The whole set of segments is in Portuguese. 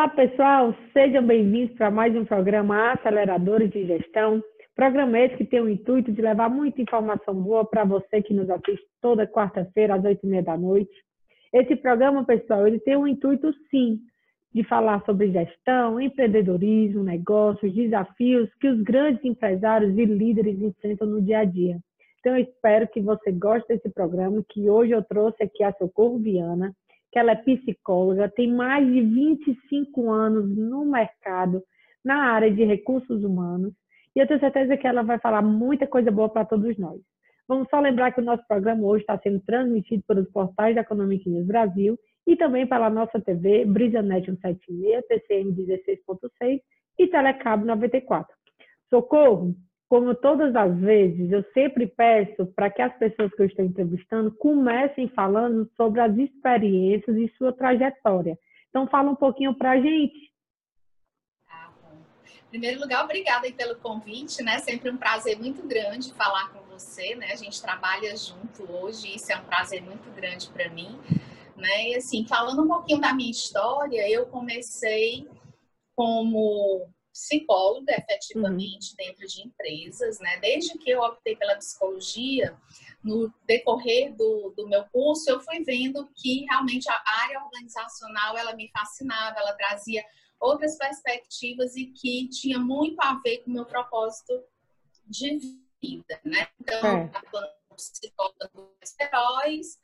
Olá, pessoal, sejam bem-vindos para mais um programa Aceleradores de Gestão. Programa esse que tem o intuito de levar muita informação boa para você que nos assiste toda quarta-feira às oito e meia da noite. Esse programa, pessoal, ele tem o intuito, sim, de falar sobre gestão, empreendedorismo, negócios, desafios que os grandes empresários e líderes enfrentam no dia a dia. Então, eu espero que você goste desse programa, que hoje eu trouxe aqui a Socorro Viana, que ela é psicóloga, tem mais de 25 anos no mercado, na área de recursos humanos, e eu tenho certeza que ela vai falar muita coisa boa para todos nós. Vamos só lembrar que o nosso programa hoje está sendo transmitido pelos portais da Economic News Brasil e também pela nossa TV, BrisaNet 176, TCM 16.6 e Telecabo 94. Socorro! Como todas as vezes, eu sempre peço para que as pessoas que eu estou entrevistando comecem falando sobre as experiências e sua trajetória. Então, fala um pouquinho para a gente. Tá bom. Em primeiro lugar, obrigada pelo convite, né? Sempre um prazer muito grande falar com você, né? A gente trabalha junto hoje, isso é um prazer muito grande para mim, né? E assim, falando um pouquinho da minha história, eu comecei como psicóloga, efetivamente, uhum. dentro de empresas, né? Desde que eu optei pela psicologia, no decorrer do, do meu curso, eu fui vendo que realmente a área organizacional, ela me fascinava, ela trazia outras perspectivas e que tinha muito a ver com o meu propósito de vida, né? Então, é. a psicóloga dos heróis,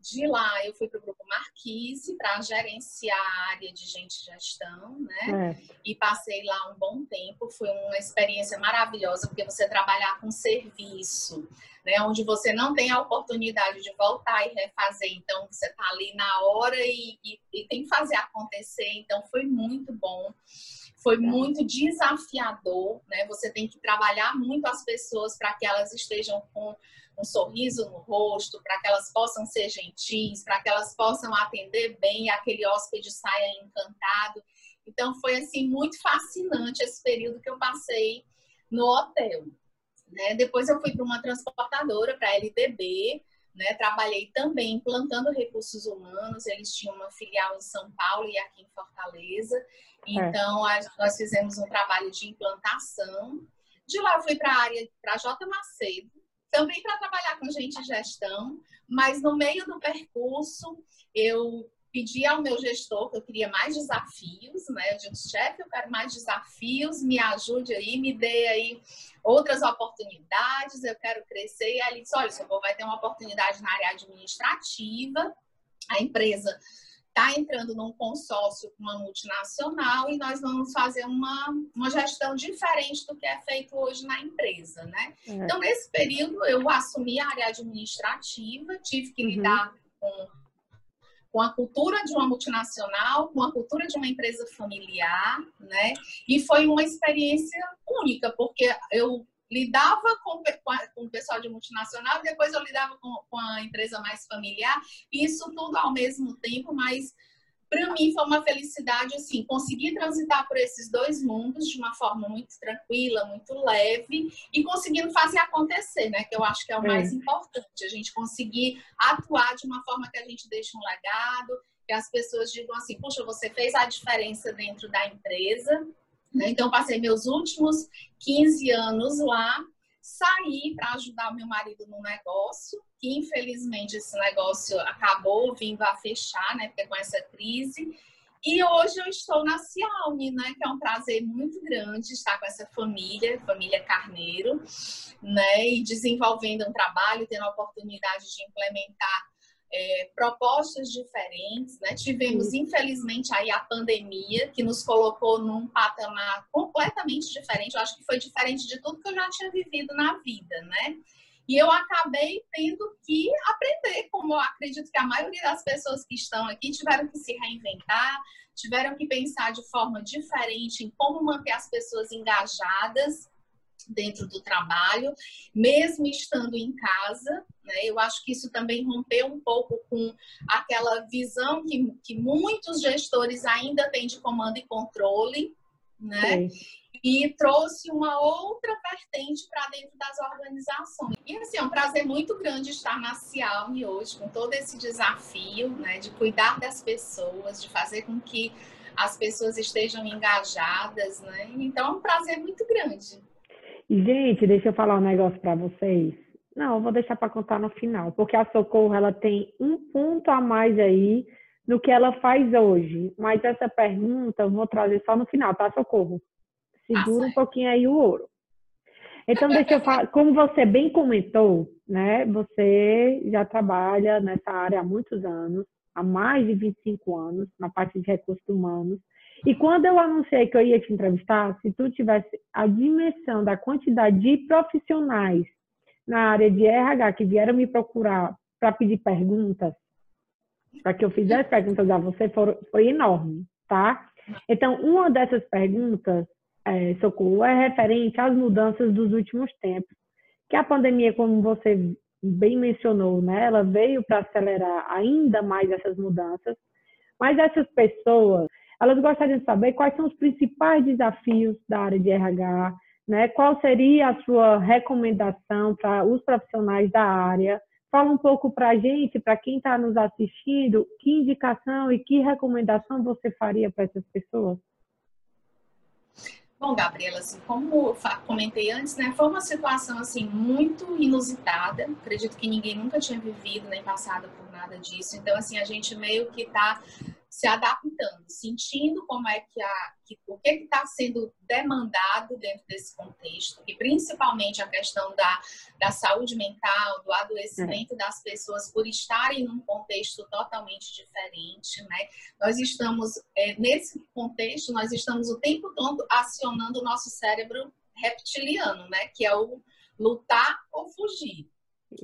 de lá, eu fui para o Grupo Marquise para gerenciar a área de gente gestão, né? É. E passei lá um bom tempo. Foi uma experiência maravilhosa, porque você trabalhar com serviço, né? Onde você não tem a oportunidade de voltar e refazer. Então, você está ali na hora e, e, e tem que fazer acontecer. Então, foi muito bom foi muito desafiador, né? Você tem que trabalhar muito as pessoas para que elas estejam com um sorriso no rosto, para que elas possam ser gentis, para que elas possam atender bem aquele hóspede saia encantado. Então foi assim muito fascinante esse período que eu passei no hotel. Né? Depois eu fui para uma transportadora, para a LDB, né? Trabalhei também implantando recursos humanos. Eles tinham uma filial em São Paulo e aqui em Fortaleza. É. Então, é. nós fizemos um trabalho de implantação. De lá, eu fui para a área, para J. Macedo, também para trabalhar com gente de gestão, mas no meio do percurso eu pedi ao meu gestor que eu queria mais desafios, né? Eu disse, chefe, eu quero mais desafios, me ajude aí, me dê aí outras oportunidades, eu quero crescer. E aí ele disse, olha, senhor vai ter uma oportunidade na área administrativa, a empresa está entrando num consórcio com uma multinacional e nós vamos fazer uma, uma gestão diferente do que é feito hoje na empresa, né? É. Então, nesse período, eu assumi a área administrativa, tive que uhum. lidar com, com a cultura de uma multinacional, com a cultura de uma empresa familiar, né? E foi uma experiência única, porque eu lidava com, com o pessoal de multinacional, depois eu lidava com, com a empresa mais familiar, isso tudo ao mesmo tempo, mas para mim foi uma felicidade assim conseguir transitar por esses dois mundos de uma forma muito tranquila, muito leve e conseguindo fazer acontecer, né? Que eu acho que é o mais é. importante, a gente conseguir atuar de uma forma que a gente deixe um legado, que as pessoas digam assim, puxa, você fez a diferença dentro da empresa? Então, passei meus últimos 15 anos lá, saí para ajudar meu marido no negócio, que infelizmente esse negócio acabou vindo a fechar, né? Porque com essa crise. E hoje eu estou na Cialme, né? Que é um prazer muito grande estar com essa família, família Carneiro, né? E desenvolvendo um trabalho, tendo a oportunidade de implementar é, propostas diferentes, né? Tivemos, infelizmente, aí a pandemia, que nos colocou num patamar completamente diferente. Eu acho que foi diferente de tudo que eu já tinha vivido na vida, né? E eu acabei tendo que aprender, como eu acredito que a maioria das pessoas que estão aqui tiveram que se reinventar, tiveram que pensar de forma diferente em como manter as pessoas engajadas dentro do trabalho, mesmo estando em casa. Né? Eu acho que isso também rompeu um pouco com aquela visão que, que muitos gestores ainda têm de comando e controle, né? E trouxe uma outra vertente para dentro das organizações. E assim, é um prazer muito grande estar na Cialme hoje, com todo esse desafio, né, de cuidar das pessoas, de fazer com que as pessoas estejam engajadas, né? Então é um prazer muito grande. Gente, deixa eu falar um negócio para vocês. Não, eu vou deixar para contar no final, porque a Socorro ela tem um ponto a mais aí no que ela faz hoje. Mas essa pergunta eu vou trazer só no final, tá, Socorro? Segura ah, um pouquinho aí o ouro. Então, deixa eu falar, como você bem comentou, né? Você já trabalha nessa área há muitos anos, há mais de 25 anos, na parte de recursos humanos. E quando eu anunciei que eu ia te entrevistar, se tu tivesse a dimensão da quantidade de profissionais na área de RH que vieram me procurar para pedir perguntas, para que eu fizesse perguntas a você, foi, enorme, tá? Então, uma dessas perguntas é, Socorro, é referente às mudanças dos últimos tempos. Que a pandemia, como você bem mencionou, né, ela veio para acelerar ainda mais essas mudanças, mas essas pessoas, elas gostariam de saber quais são os principais desafios da área de RH, né, qual seria a sua recomendação para os profissionais da área, Fala um pouco para a gente, para quem está nos assistindo, que indicação e que recomendação você faria para essas pessoas? Bom, Gabriela, assim, como comentei antes, né, foi uma situação assim muito inusitada. Acredito que ninguém nunca tinha vivido nem passado por nada disso. Então, assim, a gente meio que está se adaptando, sentindo como é que a que, o que está sendo demandado dentro desse contexto, e principalmente a questão da, da saúde mental, do adoecimento das pessoas por estarem num contexto totalmente diferente, né? Nós estamos é, nesse contexto, nós estamos o tempo todo acionando o nosso cérebro reptiliano, né? Que é o lutar ou fugir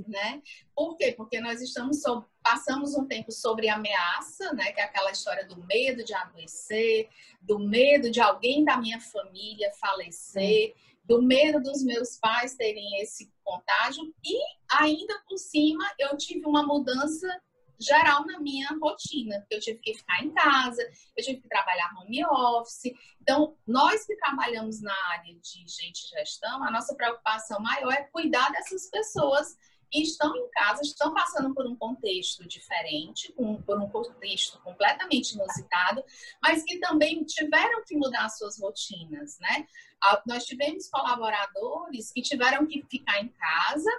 né? Por quê? Porque nós estamos passamos um tempo sobre ameaça, né? Que é aquela história do medo de adoecer, do medo de alguém da minha família falecer, do medo dos meus pais terem esse contágio e ainda por cima eu tive uma mudança geral na minha rotina, eu tive que ficar em casa, eu tive que trabalhar home office. Então, nós que trabalhamos na área de gente gestão, a nossa preocupação maior é cuidar dessas pessoas que estão em casa, estão passando por um contexto diferente, por um contexto completamente inusitado, mas que também tiveram que mudar suas rotinas, né? Nós tivemos colaboradores que tiveram que ficar em casa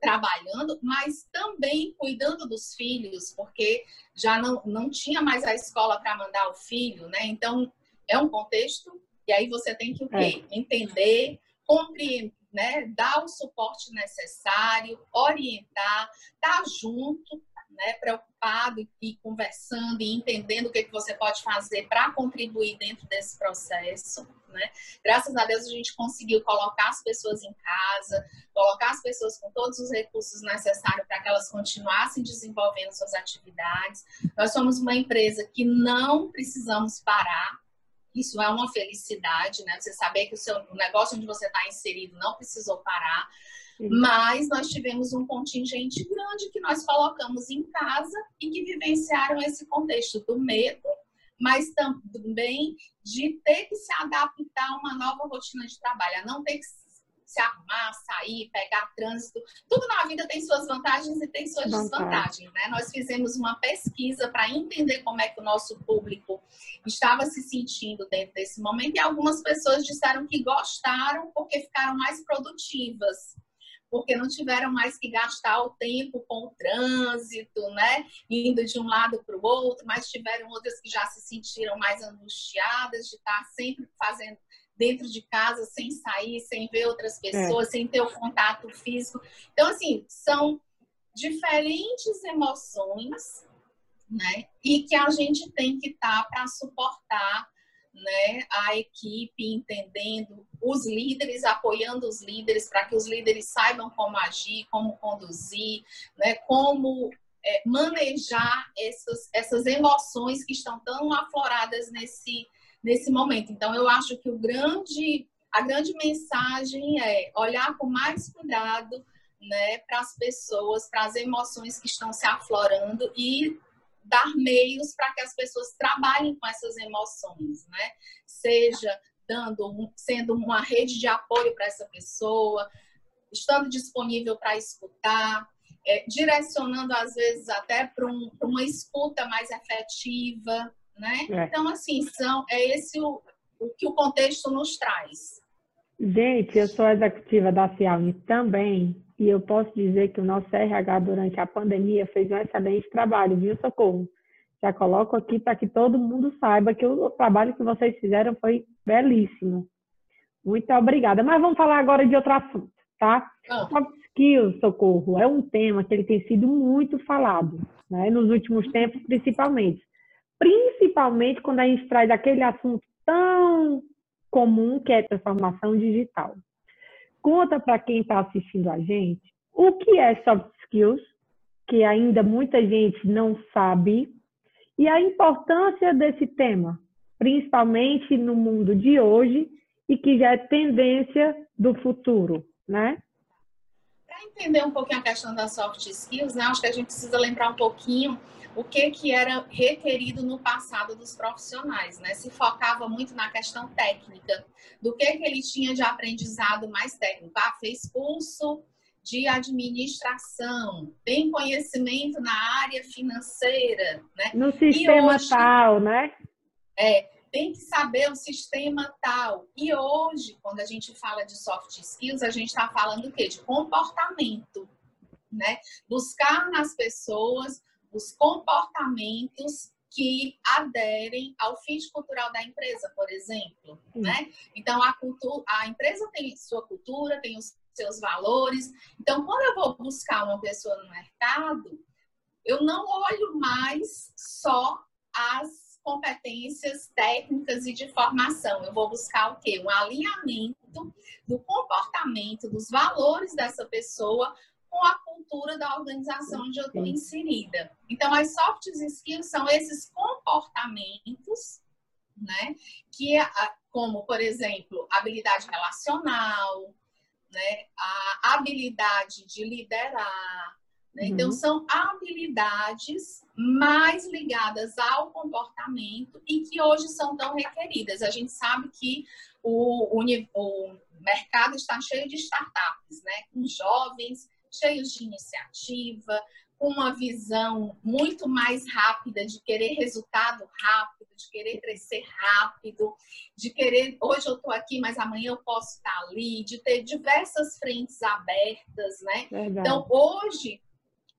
trabalhando, mas também cuidando dos filhos, porque já não, não tinha mais a escola para mandar o filho, né? Então, é um contexto, e aí você tem que? É. Entender, compreender né, dar o suporte necessário, orientar, estar tá junto, né, preocupado e conversando e entendendo o que, que você pode fazer para contribuir dentro desse processo. Né? Graças a Deus a gente conseguiu colocar as pessoas em casa, colocar as pessoas com todos os recursos necessários para que elas continuassem desenvolvendo suas atividades. Nós somos uma empresa que não precisamos parar, isso é uma felicidade, né? Você saber que o seu o negócio onde você está inserido não precisou parar. Mas nós tivemos um contingente grande que nós colocamos em casa e que vivenciaram esse contexto do medo, mas também de ter que se adaptar a uma nova rotina de trabalho, a não ter que se arrumar, sair, pegar trânsito. Tudo na vida tem suas vantagens e tem suas desvantagens, né? Nós fizemos uma pesquisa para entender como é que o nosso público estava se sentindo dentro desse momento e algumas pessoas disseram que gostaram porque ficaram mais produtivas porque não tiveram mais que gastar o tempo com o trânsito, né? Indo de um lado para o outro, mas tiveram outras que já se sentiram mais angustiadas de estar sempre fazendo dentro de casa, sem sair, sem ver outras pessoas, é. sem ter o contato físico. Então, assim, são diferentes emoções, né? E que a gente tem que estar tá para suportar né, a equipe, entendendo os líderes, apoiando os líderes para que os líderes saibam como agir, como conduzir, né, como é, manejar essas, essas emoções que estão tão afloradas nesse, nesse momento. Então, eu acho que o grande, a grande mensagem é olhar com mais cuidado né, para as pessoas, para as emoções que estão se aflorando e dar meios para que as pessoas trabalhem com essas emoções, né? Seja dando, sendo uma rede de apoio para essa pessoa, estando disponível para escutar, é, direcionando às vezes até para um, uma escuta mais efetiva, né? É. Então, assim, são, é esse o, o que o contexto nos traz. Gente, eu sou executiva da Cialme também, e eu posso dizer que o nosso RH durante a pandemia fez um excelente trabalho, viu, Socorro? Já coloco aqui para que todo mundo saiba que o trabalho que vocês fizeram foi belíssimo. Muito obrigada. Mas vamos falar agora de outro assunto, tá? Ah. Soft skills, Socorro, é um tema que ele tem sido muito falado, né? nos últimos tempos, principalmente. Principalmente quando a gente traz aquele assunto tão comum que é transformação digital. Conta para quem está assistindo a gente o que é soft skills, que ainda muita gente não sabe, e a importância desse tema, principalmente no mundo de hoje e que já é tendência do futuro, né? Entender um pouquinho a questão das soft skills, né, acho que a gente precisa lembrar um pouquinho o que, que era requerido no passado dos profissionais, né? Se focava muito na questão técnica, do que, que ele tinha de aprendizado mais técnico. Ah, fez curso de administração, tem conhecimento na área financeira, né? No sistema hoje, tal, né? É, tem que saber o sistema tal. E hoje, quando a gente fala de soft skills, a gente está falando o quê? De comportamento, né? Buscar nas pessoas os comportamentos que aderem ao fit cultural da empresa, por exemplo, né? Então a cultura, a empresa tem sua cultura, tem os seus valores. Então, quando eu vou buscar uma pessoa no mercado, eu não olho mais só as competências técnicas e de formação. Eu vou buscar o quê? Um alinhamento do comportamento, dos valores dessa pessoa com a cultura da organização onde eu estou inserida. Então, as soft skills são esses comportamentos, né? Que, como, por exemplo, habilidade relacional, né? A habilidade de liderar. Né? Então, uhum. são habilidades mais ligadas ao comportamento e que hoje são tão requeridas. A gente sabe que o, o, o mercado está cheio de startups, né? Com jovens cheios de iniciativa, com uma visão muito mais rápida de querer resultado rápido, de querer crescer rápido, de querer, hoje eu estou aqui, mas amanhã eu posso estar ali, de ter diversas frentes abertas, né? Verdade. Então, hoje,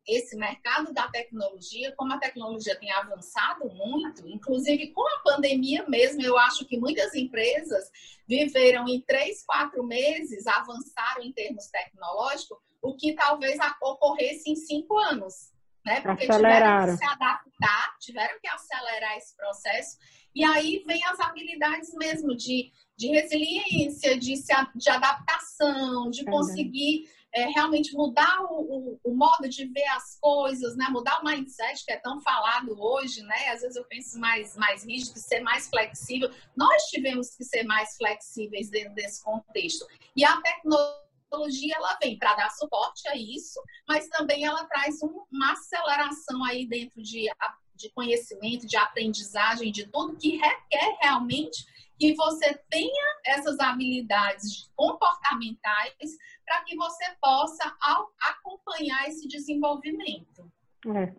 esse mercado da tecnologia, como a tecnologia tem avançado muito, inclusive com a pandemia mesmo, eu acho que muitas empresas viveram em três, quatro meses, avançaram em termos tecnológicos, o que talvez ocorresse em cinco anos, né? Porque tiveram que se adaptar, tiveram que acelerar esse processo, e aí vem as habilidades mesmo de, de resiliência, de, se, de adaptação, de conseguir é, realmente mudar o, o, o, modo de ver as coisas, né? Mudar o mindset que é tão falado hoje, né? Às vezes eu penso mais, mais rígido, ser mais flexível. Nós tivemos que ser mais flexíveis dentro desse contexto. E a tecnologia ela vem para dar suporte a isso, mas também ela traz um, uma aceleração aí dentro de, de conhecimento, de aprendizagem, de tudo que requer realmente que você tenha essas habilidades comportamentais para que você possa acompanhar esse desenvolvimento. É,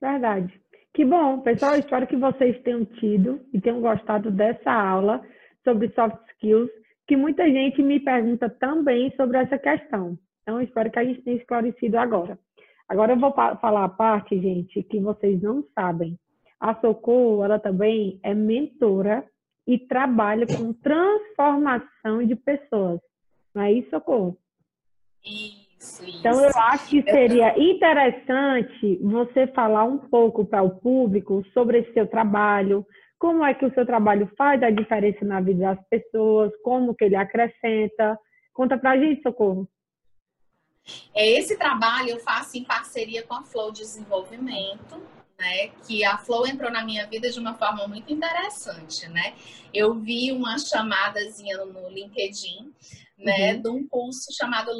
verdade. Que bom, pessoal. Espero que vocês tenham tido e tenham gostado dessa aula sobre soft skills que muita gente me pergunta também sobre essa questão. Então, espero que a gente tenha esclarecido agora. Agora eu vou falar a parte, gente, que vocês não sabem. A Socorro, ela também é mentora e trabalha com transformação de pessoas. Não é isso, Socorro? Isso, isso. Então, eu acho que seria interessante você falar um pouco para o público sobre esse seu trabalho, como é que o seu trabalho faz a diferença na vida das pessoas, como que ele acrescenta. Conta pra gente, Socorro. É, esse trabalho eu faço em parceria com a Flow Desenvolvimento, né? Que a Flow entrou na minha vida de uma forma muito interessante, né? Eu vi uma chamadazinha no LinkedIn né, uhum. de um curso chamado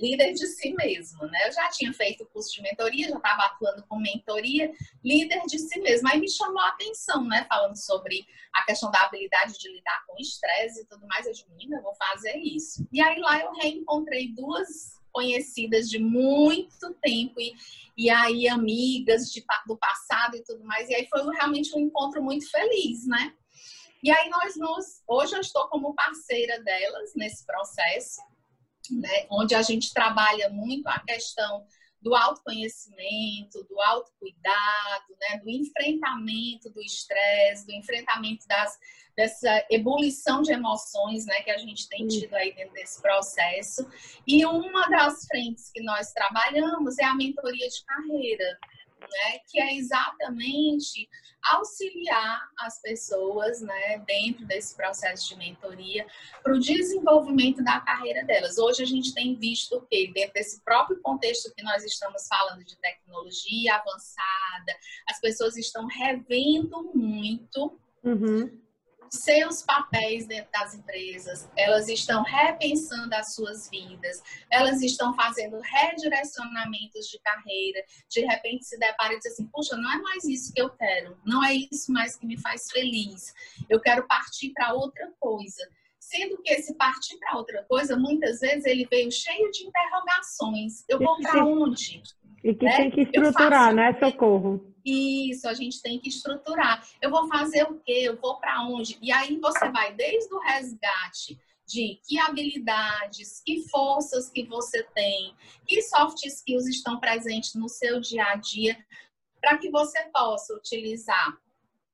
Líder de Si Mesmo, né? Eu já tinha feito o curso de mentoria, já estava atuando com mentoria, líder de si mesmo. Aí me chamou a atenção, né, falando sobre a questão da habilidade de lidar com estresse e tudo mais. Eu disse, menina, eu vou fazer isso. E aí lá eu reencontrei duas conhecidas de muito tempo e, e aí amigas de, do passado e tudo mais. E aí foi realmente um encontro muito feliz, né? E aí nós nos, hoje eu estou como parceira delas nesse processo, né? Onde a gente trabalha muito a questão do autoconhecimento, do autocuidado, né, do enfrentamento do estresse, do enfrentamento das, dessa ebulição de emoções né, que a gente tem tido aí dentro desse processo. E uma das frentes que nós trabalhamos é a mentoria de carreira né, que é exatamente auxiliar as pessoas né, dentro desse processo de mentoria para o desenvolvimento da carreira delas. Hoje a gente tem visto que, dentro desse próprio contexto que nós estamos falando de tecnologia avançada, as pessoas estão revendo muito uhum seus papéis dentro das empresas, elas estão repensando as suas vidas, elas estão fazendo redirecionamentos de carreira, de repente se depara e diz assim, puxa, não é mais isso que eu quero, não é isso mais que me faz feliz, eu quero partir para outra coisa. Sendo que esse partir para outra coisa, muitas vezes ele veio cheio de interrogações. Eu vou para onde? E que né? tem que estruturar, né, Socorro? Isso, a gente tem que estruturar. Eu vou fazer o quê? Eu vou para onde? E aí você vai desde o resgate de que habilidades, que forças que você tem, que soft skills estão presentes no seu dia a dia, para que você possa utilizar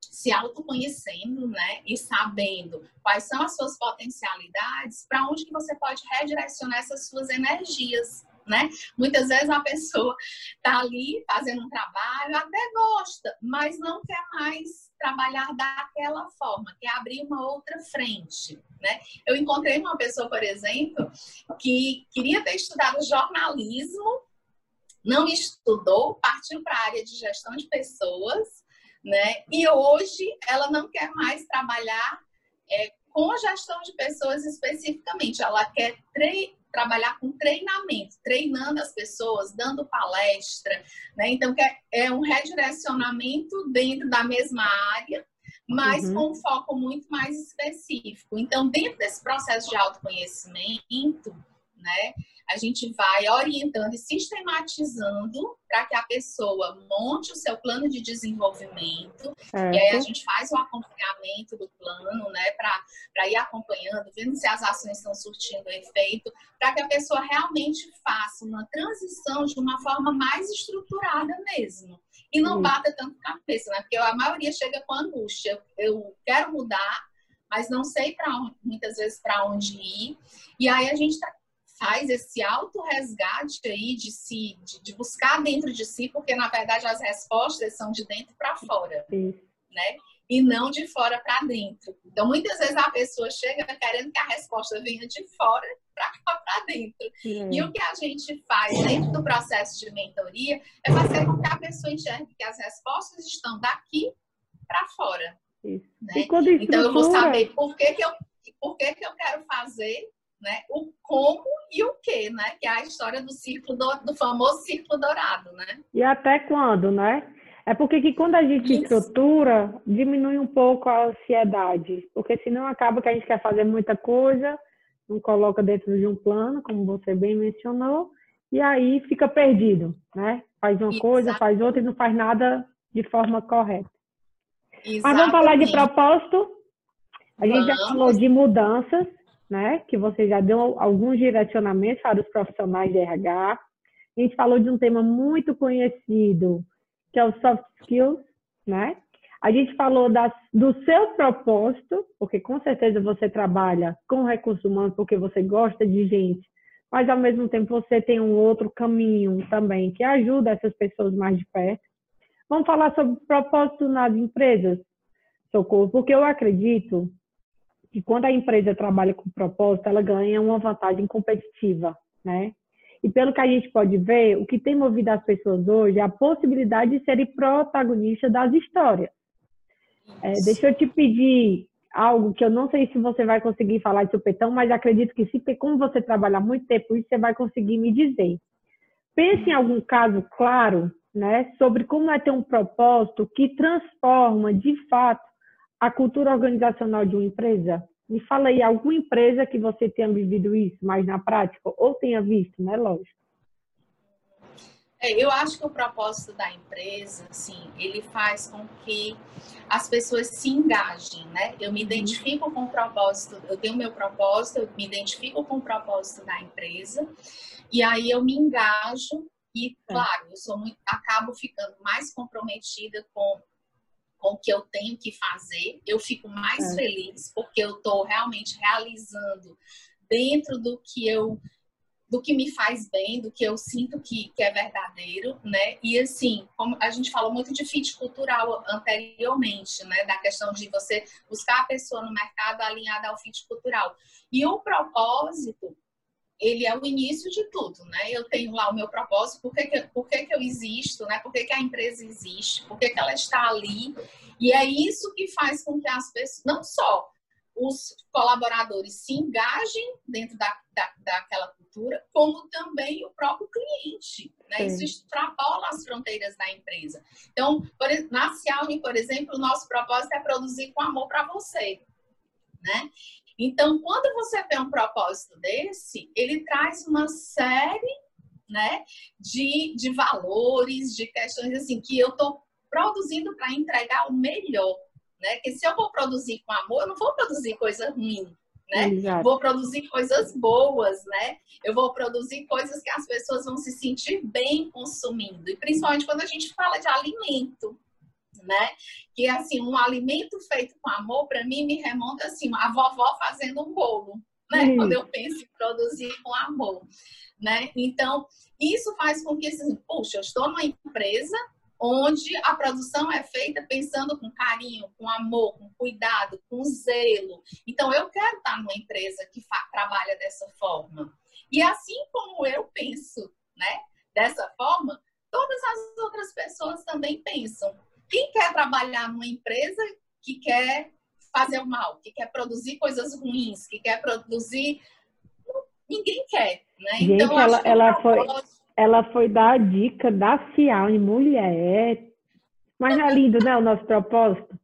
se autoconhecendo, né, e sabendo quais são as suas potencialidades, para onde que você pode redirecionar essas suas energias né? Muitas vezes a pessoa está ali fazendo um trabalho, até gosta, mas não quer mais trabalhar daquela forma, quer abrir uma outra frente, né? Eu encontrei uma pessoa, por exemplo, que queria ter estudado jornalismo, não estudou, partiu para a área de gestão de pessoas, né? E hoje ela não quer mais trabalhar é, com gestão de pessoas especificamente, ela quer trabalhar com treinamento, treinando as pessoas, dando palestra, né? Então, é, é um redirecionamento dentro da mesma área, mas uhum. com um foco muito mais específico. Então, dentro desse processo de autoconhecimento, né? A gente vai orientando e sistematizando para que a pessoa monte o seu plano de desenvolvimento. É. E aí a gente faz o acompanhamento do plano, né, para ir acompanhando, vendo se as ações estão surtindo efeito, para que a pessoa realmente faça uma transição de uma forma mais estruturada mesmo. E não bata tanto cabeça, né? Porque a maioria chega com angústia. Eu quero mudar, mas não sei para muitas vezes para onde ir. E aí a gente tá faz esse auto-resgate aí de si, de, de, buscar dentro de si, porque na verdade as respostas são de dentro para fora, né? E não de fora para dentro. Então, muitas vezes a pessoa chega querendo que a resposta venha de fora para dentro. Sim. E o que a gente faz dentro do processo de mentoria é fazer com que a pessoa enxergue que as respostas estão daqui para fora. Né? Então, eu vou saber por que, que eu por que, que eu quero fazer né? O como e o que, né? Que é a história do círculo do, do famoso círculo dourado, né? E até quando, né? É porque que quando a gente Isso. estrutura, diminui um pouco a ansiedade, porque senão acaba que a gente quer fazer muita coisa, não coloca dentro de um plano, como você bem mencionou, e aí fica perdido, né? Faz uma coisa, faz outra e não faz nada de forma correta. Exatamente. Mas vamos falar de propósito? A gente vamos. já falou de mudanças, né? Que você já deu alguns direcionamentos para os profissionais de RH. A gente falou de um tema muito conhecido, que é o soft skills, né? A gente falou do seu propósito, porque com certeza você trabalha com recursos humanos porque você gosta de gente, mas ao mesmo tempo você tem um outro caminho também que ajuda essas pessoas mais de perto. Vamos falar sobre propósito nas empresas, Socorro, porque eu acredito que quando a empresa trabalha com propósito, ela ganha uma vantagem competitiva, né? E pelo que a gente pode ver, o que tem movido as pessoas hoje é a possibilidade de serem protagonistas das histórias. É, deixa eu te pedir algo que eu não sei se você vai conseguir falar de supetão, mas acredito que sim, porque como você trabalha muito tempo, isso você vai conseguir me dizer. Pense em algum caso claro, né, sobre como é ter um propósito que transforma, de fato, a cultura organizacional de uma empresa? Me fala aí, alguma empresa que você tenha vivido isso mais na prática, ou tenha visto, né? Lógico. É, eu acho que o propósito da empresa, assim, ele faz com que as pessoas se engajem, né? Eu me uhum. identifico com o propósito, eu tenho meu propósito, eu me identifico com o propósito da empresa, e aí eu me engajo e, é. claro, eu sou muito, acabo ficando mais comprometida com com o que eu tenho que fazer, eu fico mais é. feliz porque eu estou realmente realizando dentro do que eu do que me faz bem, do que eu sinto que, que é verdadeiro, né? E assim, como a gente falou muito de fit cultural anteriormente, né? Da questão de você buscar a pessoa no mercado alinhada ao fit cultural. E o propósito, ele é o início de tudo, né? Eu tenho lá o meu propósito, por que, que, por que, que eu existo, né? Por que, que a empresa existe, por que, que ela está ali. E é isso que faz com que as pessoas, não só os colaboradores se engajem dentro da, da, daquela cultura, como também o próprio cliente. Né? Isso extrapola as fronteiras da empresa. Então, por, na Cialni, por exemplo, o nosso propósito é produzir com amor para você. Né? Então, quando você tem um propósito desse, ele traz uma série né, de, de valores, de questões assim, que eu estou produzindo para entregar o melhor né? Que se eu vou produzir com amor, eu não vou produzir coisa ruim, né? Exato. Vou produzir coisas boas, né? Eu vou produzir coisas que as pessoas vão se sentir bem consumindo. E principalmente quando a gente fala de alimento, né? Que assim, um alimento feito com amor, para mim, me remonta assim, a vovó fazendo um bolo, né? Quando eu penso em produzir com amor, né? Então, isso faz com que, assim, puxa, eu estou numa empresa onde a produção é feita pensando com carinho, com amor, com cuidado, com zelo. Então, eu quero estar numa empresa que trabalha dessa forma. E assim como eu penso, né, dessa forma, todas as outras pessoas também pensam. Quem quer trabalhar numa empresa que quer fazer o mal, que quer produzir coisas ruins, que quer produzir. Ninguém quer, né? Gente, então, ela, ela foi ela foi dar a dica da Cial em mulher. Mas não é lindo, né, o nosso propósito?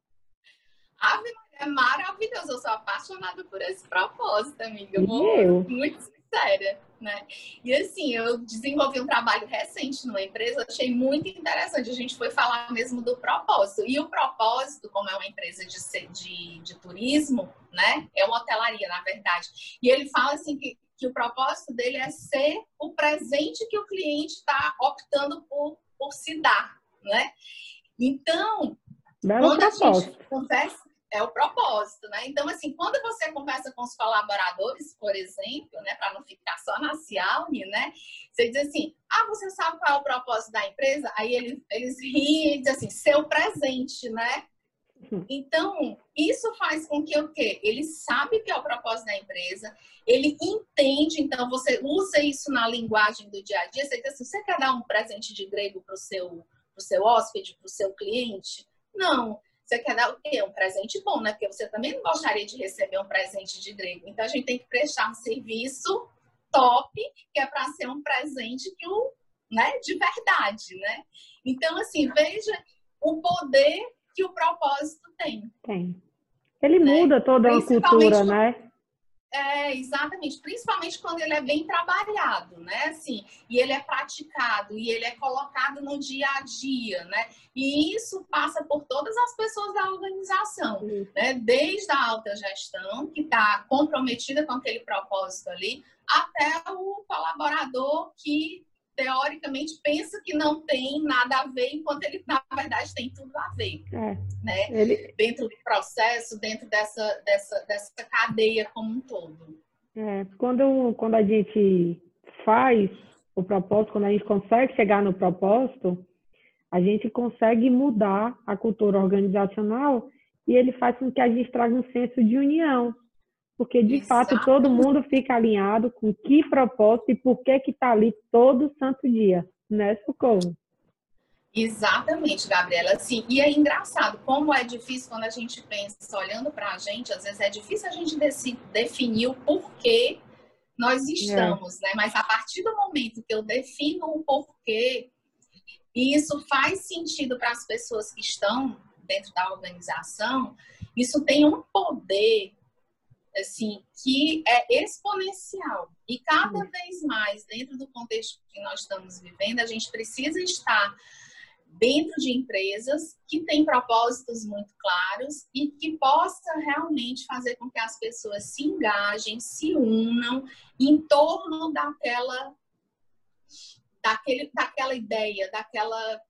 Ave é maravilhoso. Eu sou apaixonada por esse propósito, amiga. E eu? Muito sincera, né? E assim, eu desenvolvi um trabalho recente numa empresa, achei muito interessante. A gente foi falar mesmo do propósito. E o propósito, como é uma empresa de, de, de turismo, né? É uma hotelaria, na verdade. E ele fala assim que que o propósito dele é ser o presente que o cliente está optando por, por se dar, né? Então, Belo quando propósito. a gente conversa, é o propósito, né? Então, assim, quando você conversa com os colaboradores, por exemplo, né, para não ficar só na Cialme, né? Você diz assim, ah, você sabe qual é o propósito da empresa? Aí eles, eles riem e dizem assim, ser o presente, né? Então, isso faz com que o quê? Ele sabe que é o propósito da empresa, ele entende, então você usa isso na linguagem do dia a dia. Você diz assim, você quer dar um presente de grego para o seu, pro seu hóspede, para o seu cliente? Não. Você quer dar o quê? Um presente bom, né? Porque você também não gostaria de receber um presente de grego. Então, a gente tem que prestar um serviço top, que é para ser um presente que o, né, de verdade, né? Então, assim, veja o poder que o propósito tem. Tem. Ele né? muda toda a cultura, né? É, exatamente. Principalmente quando ele é bem trabalhado, né? Assim, e ele é praticado, e ele é colocado no dia a dia, né? E isso passa por todas as pessoas da organização, uhum. né? Desde a alta gestão, que está comprometida com aquele propósito ali, até o colaborador que teoricamente pensa que não tem nada a ver, enquanto ele na verdade tem tudo a ver, é, né? Ele... Dentro do processo, dentro dessa, dessa, dessa cadeia como um todo. É, quando, quando a gente faz o propósito, quando a gente consegue chegar no propósito, a gente consegue mudar a cultura organizacional e ele faz com que a gente traga um senso de união, porque de Exato. fato todo mundo fica alinhado com que propósito e por que que está ali todo santo dia, né, Socorro? Exatamente, Gabriela. Sim, e é engraçado como é difícil quando a gente pensa, olhando para a gente, às vezes é difícil a gente definir o porquê nós estamos, é. né? Mas a partir do momento que eu defino o porquê, e isso faz sentido para as pessoas que estão dentro da organização, isso tem um poder assim, que é exponencial. E cada uhum. vez mais, dentro do contexto que nós estamos vivendo, a gente precisa estar dentro de empresas que têm propósitos muito claros e que possa realmente fazer com que as pessoas se engajem, se unam em torno daquela daquele, daquela ideia, daquela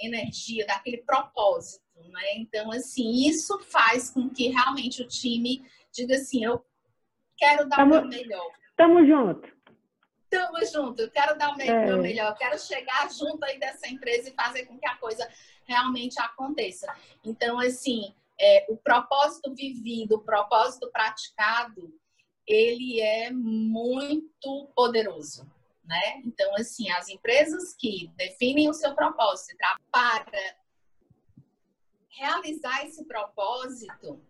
energia, daquele propósito, né? Então, assim, isso faz com que realmente o time diga assim, eu quero dar tamo, o meu melhor. Tamo junto. Tamo junto, eu quero dar o meu, é. meu melhor, eu quero chegar junto aí dessa empresa e fazer com que a coisa realmente aconteça. Então, assim, é, o propósito vivido, o propósito praticado, ele é muito poderoso né? Então, assim, as empresas que definem o seu propósito para realizar esse propósito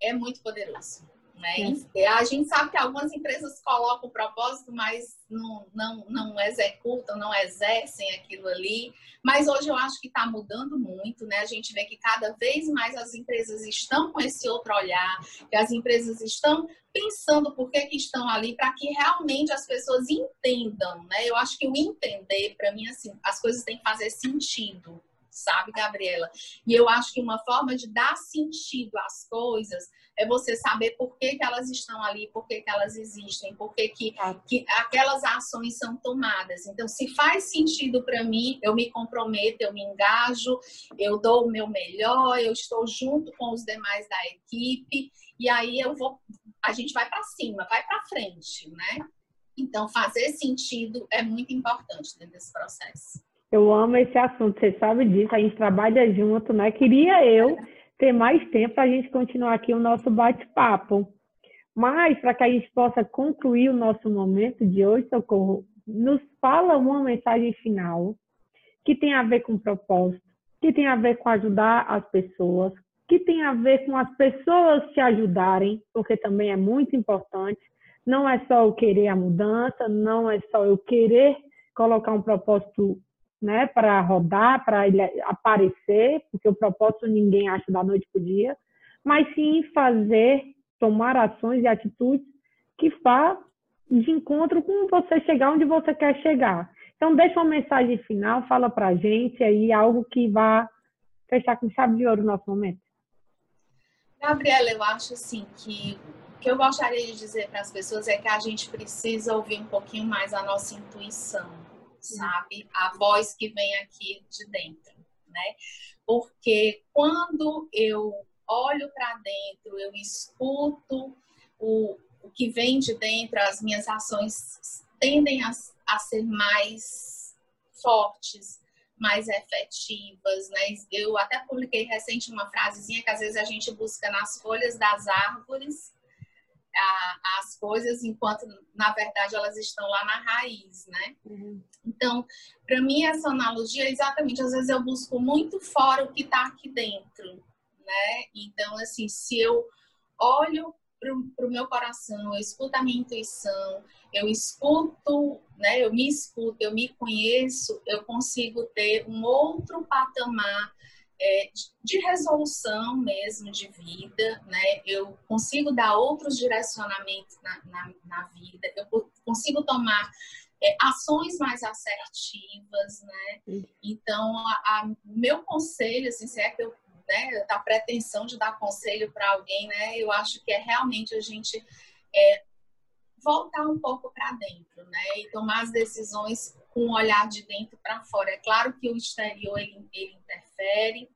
é muito poderoso. Né? A gente sabe que algumas empresas colocam o propósito, mas não, não, não executam, não exercem aquilo ali. Mas hoje eu acho que está mudando muito, né? A gente vê que cada vez mais as empresas estão com esse outro olhar, que as empresas estão pensando por que, que estão ali, para que realmente as pessoas entendam, né? Eu acho que o entender, para mim, assim, as coisas têm que fazer sentido, sabe, Gabriela? E eu acho que uma forma de dar sentido às coisas é você saber por que, que elas estão ali, por que, que elas existem, por que, que, que aquelas ações são tomadas. Então, se faz sentido para mim, eu me comprometo, eu me engajo, eu dou o meu melhor, eu estou junto com os demais da equipe, e aí eu vou, a gente vai para cima, vai para frente, né? Então, fazer sentido é muito importante dentro desse processo. Eu amo esse assunto, você sabe disso, a gente trabalha junto, né? Queria eu ter mais tempo para a gente continuar aqui o nosso bate-papo. Mas, para que a gente possa concluir o nosso momento de hoje, Socorro, nos fala uma mensagem final que tem a ver com propósito, que tem a ver com ajudar as pessoas, que tem a ver com as pessoas te ajudarem, porque também é muito importante. Não é só eu querer a mudança, não é só eu querer colocar um propósito né, para rodar, para aparecer, porque o propósito ninguém acha da noite para o dia, mas sim fazer, tomar ações e atitudes que vá de encontro com você chegar onde você quer chegar. Então, deixa uma mensagem final, fala para a gente aí algo que vá fechar com chave de ouro o nosso momento. Gabriela, eu acho assim que o que eu gostaria de dizer para as pessoas é que a gente precisa ouvir um pouquinho mais a nossa intuição sabe? A voz que vem aqui de dentro, né? Porque quando eu olho para dentro, eu escuto o, o que vem de dentro, as minhas ações tendem a, a ser mais fortes, mais efetivas, né? Eu até publiquei recente uma frasezinha que às vezes a gente busca nas folhas das árvores a, as coisas enquanto na verdade elas estão lá na raiz, né? Uhum. Então, para mim essa analogia é exatamente, às vezes eu busco muito fora o que está aqui dentro, né? Então, assim, se eu olho para o meu coração, eu escuto a minha intuição, eu escuto, né? Eu me escuto, eu me conheço, eu consigo ter um outro patamar é, de resolução mesmo de vida, né? Eu consigo dar outros direcionamentos na, na, na vida, eu consigo tomar é, ações mais assertivas, né? Então, o meu conselho, assim, se é que eu, né, a pretensão de dar conselho para alguém, né? Eu acho que é realmente a gente é, voltar um pouco para dentro, né? E tomar as decisões um olhar de dentro para fora. É claro que o exterior ele, ele interfere,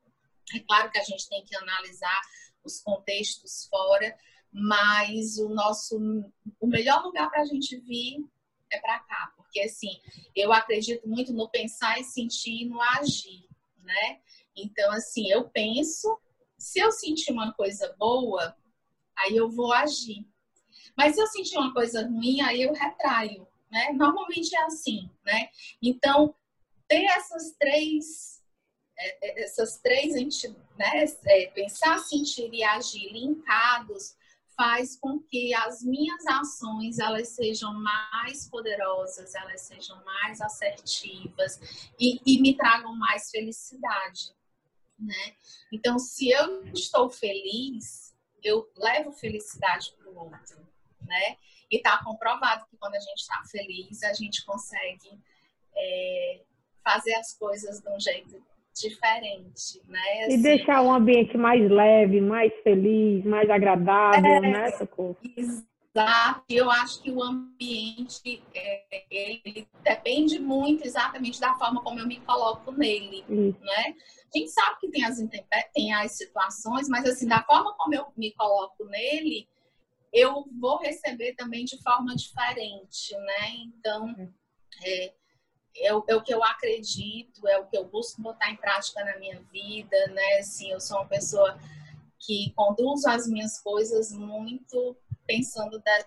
é claro que a gente tem que analisar os contextos fora, mas o nosso o melhor lugar para a gente vir é para cá, porque assim eu acredito muito no pensar e sentir e no agir, né? Então assim eu penso, se eu sentir uma coisa boa, aí eu vou agir. Mas se eu sentir uma coisa ruim, aí eu retraio, né? Normalmente é assim, né? Então ter essas três é, é, essas três né? É, pensar, sentir e agir linkados faz com que as minhas ações elas sejam mais poderosas, elas sejam mais assertivas e, e me tragam mais felicidade, né? Então, se eu estou feliz, eu levo felicidade para o outro, né? E está comprovado que quando a gente está feliz, a gente consegue é, fazer as coisas de um jeito diferente, né? Assim, e deixar um ambiente mais leve, mais feliz, mais agradável, é, né, Socorro? Exato. Eu acho que o ambiente é, ele depende muito exatamente da forma como eu me coloco nele, né? A gente sabe que tem as tem as situações, mas assim da forma como eu me coloco nele, eu vou receber também de forma diferente, né? Então é, é o, é o, que eu acredito, é o que eu busco botar em prática na minha vida, né? Assim, eu sou uma pessoa que conduzo as minhas coisas muito pensando da,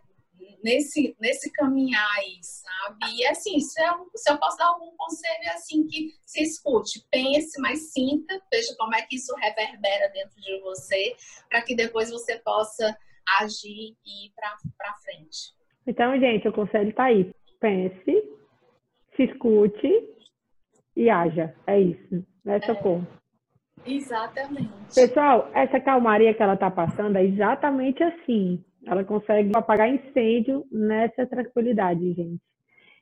nesse, nesse caminhar aí, sabe? E assim, se eu, se eu posso dar algum conselho, é assim, que se escute, pense, mas sinta, veja como é que isso reverbera dentro de você, para que depois você possa agir e ir para frente. Então, gente, o conselho está aí. Pense, se escute e haja. É isso, né, Socorro? É, exatamente. Pessoal, essa calmaria que ela está passando é exatamente assim. Ela consegue apagar incêndio nessa tranquilidade, gente.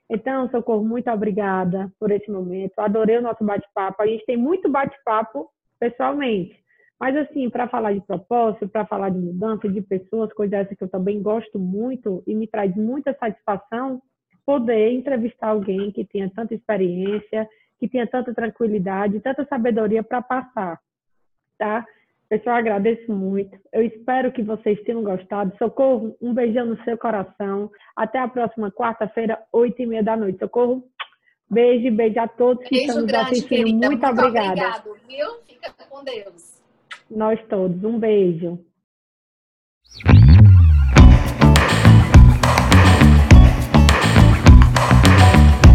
Então, Socorro, muito obrigada por esse momento. Adorei o nosso bate-papo. A gente tem muito bate-papo pessoalmente. Mas, assim, para falar de propósito, para falar de mudança, de pessoas, coisas essas que eu também gosto muito e me traz muita satisfação, poder entrevistar alguém que tenha tanta experiência, que tenha tanta tranquilidade, tanta sabedoria para passar, tá? Pessoal, agradeço muito. Eu espero que vocês tenham gostado. Socorro, um beijão no seu coração. Até a próxima quarta-feira, oito e meia da noite. Socorro, beijo, beijo a todos que estão nos assistindo. Querida. Muito, muito obrigada. Obrigado, viu? Fica com Deus. Nós todos. Um beijo.